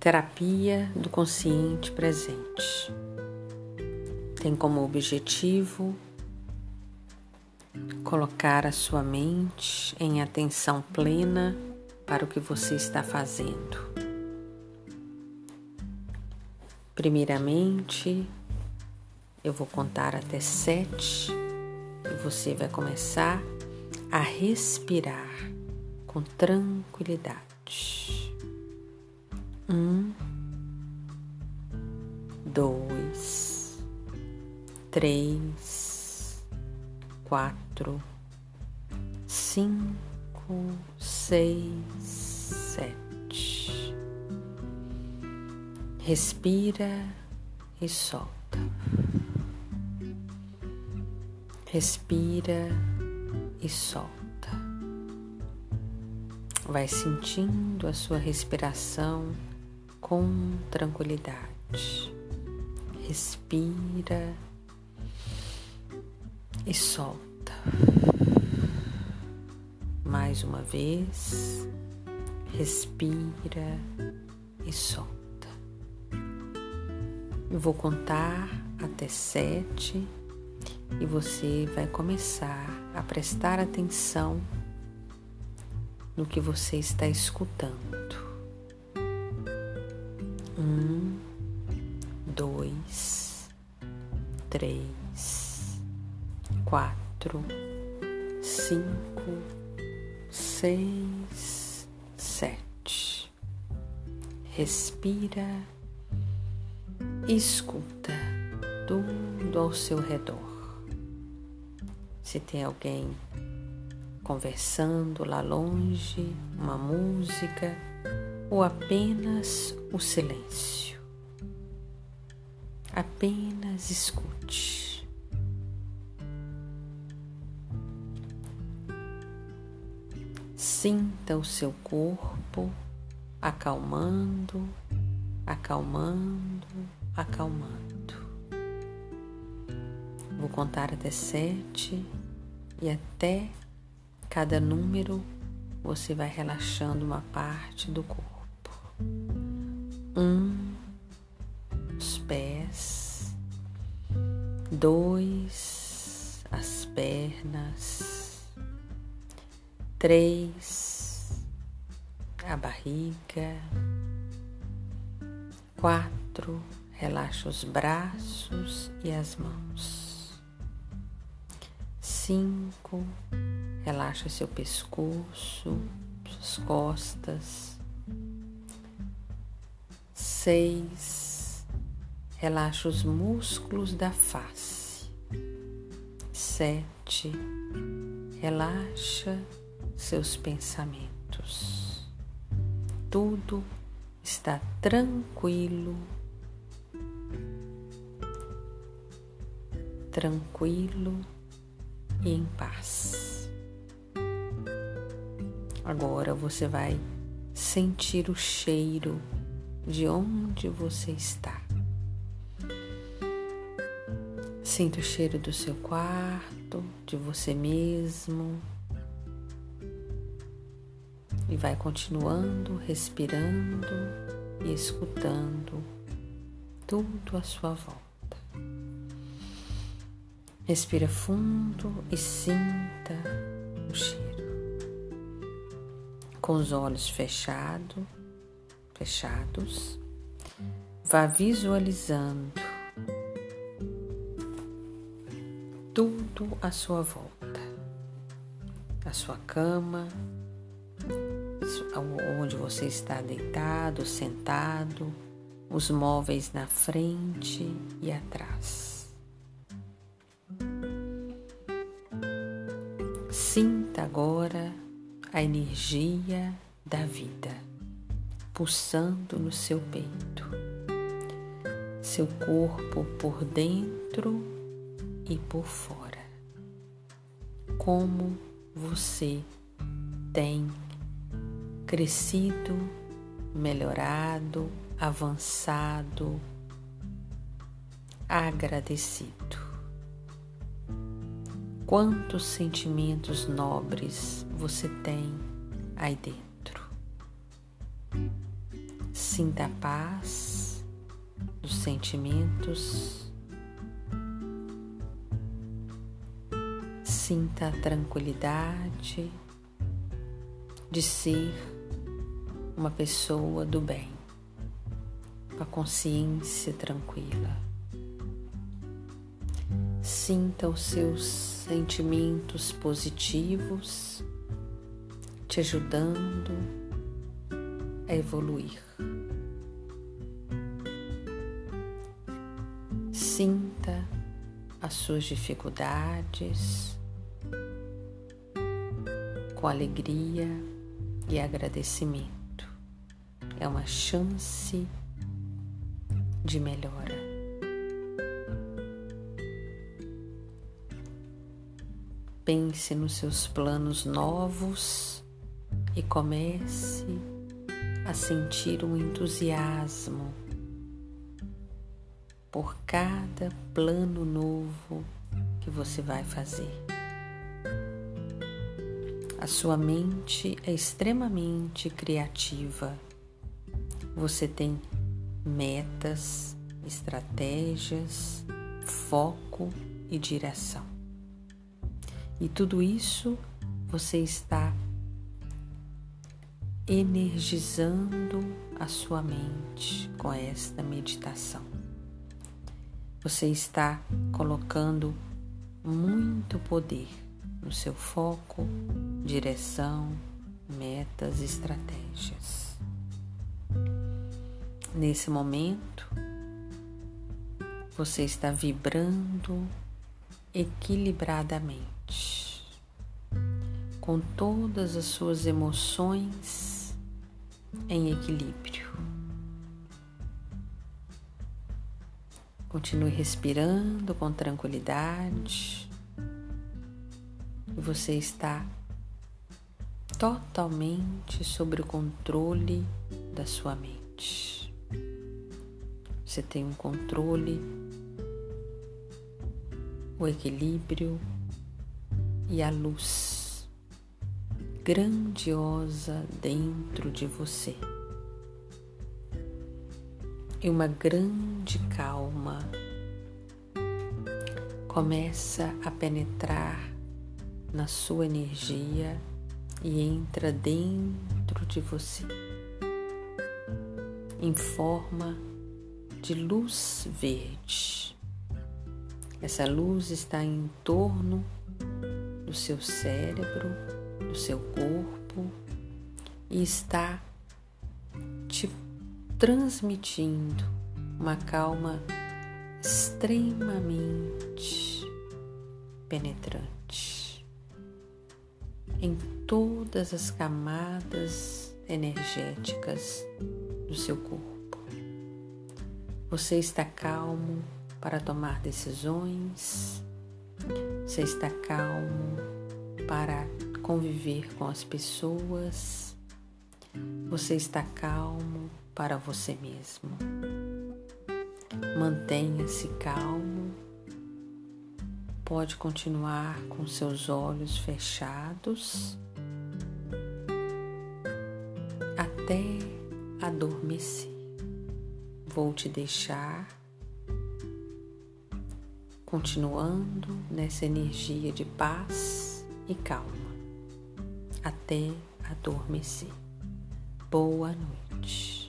Terapia do consciente presente. Tem como objetivo colocar a sua mente em atenção plena para o que você está fazendo. Primeiramente, eu vou contar até sete e você vai começar a respirar com tranquilidade. Um, dois, três, quatro, cinco, seis, sete. Respira e solta. Respira e solta. Vai sentindo a sua respiração com tranquilidade. Respira e solta. Mais uma vez, respira e solta. Eu vou contar até sete e você vai começar a prestar atenção no que você está escutando. Um, dois, três, quatro, cinco, seis, sete. Respira, escuta tudo ao seu redor. Se tem alguém conversando lá longe, uma música ou apenas o silêncio. Apenas escute. Sinta o seu corpo acalmando, acalmando, acalmando. Vou contar até sete e até cada número você vai relaxando uma parte do corpo. Um, os pés. Dois, as pernas. Três, a barriga. Quatro, relaxa os braços e as mãos. Cinco, Relaxa seu pescoço, suas costas. Seis. Relaxa os músculos da face. Sete. Relaxa seus pensamentos. Tudo está tranquilo, tranquilo e em paz. Agora você vai sentir o cheiro de onde você está. Sinta o cheiro do seu quarto, de você mesmo. E vai continuando, respirando e escutando tudo à sua volta. Respira fundo e sinta o cheiro com os olhos fechado, fechados, vá visualizando tudo à sua volta, a sua cama, onde você está deitado, sentado, os móveis na frente e atrás. Sinta agora a energia da vida pulsando no seu peito, seu corpo por dentro e por fora. Como você tem crescido, melhorado, avançado, agradecido. Quantos sentimentos nobres você tem aí dentro? Sinta a paz dos sentimentos. Sinta a tranquilidade de ser uma pessoa do bem, com a consciência tranquila. Sinta os seus sentimentos positivos te ajudando a evoluir. Sinta as suas dificuldades com alegria e agradecimento. É uma chance de melhora. Pense nos seus planos novos e comece a sentir um entusiasmo por cada plano novo que você vai fazer. A sua mente é extremamente criativa. Você tem metas, estratégias, foco e direção. E tudo isso você está energizando a sua mente com esta meditação. Você está colocando muito poder no seu foco, direção, metas estratégias. Nesse momento, você está vibrando equilibradamente, com todas as suas emoções em equilíbrio. Continue respirando com tranquilidade você está totalmente sobre o controle da sua mente. Você tem um controle, o equilíbrio e a luz grandiosa dentro de você. E uma grande calma começa a penetrar na sua energia e entra dentro de você em forma de luz verde. Essa luz está em torno do seu cérebro, do seu corpo e está te transmitindo uma calma extremamente penetrante em todas as camadas energéticas do seu corpo. Você está calmo para tomar decisões, você está calmo para conviver com as pessoas, você está calmo para você mesmo. Mantenha-se calmo pode continuar com seus olhos fechados até adormecer. Vou te deixar continuando nessa energia de paz e calma até adormecer. Boa noite.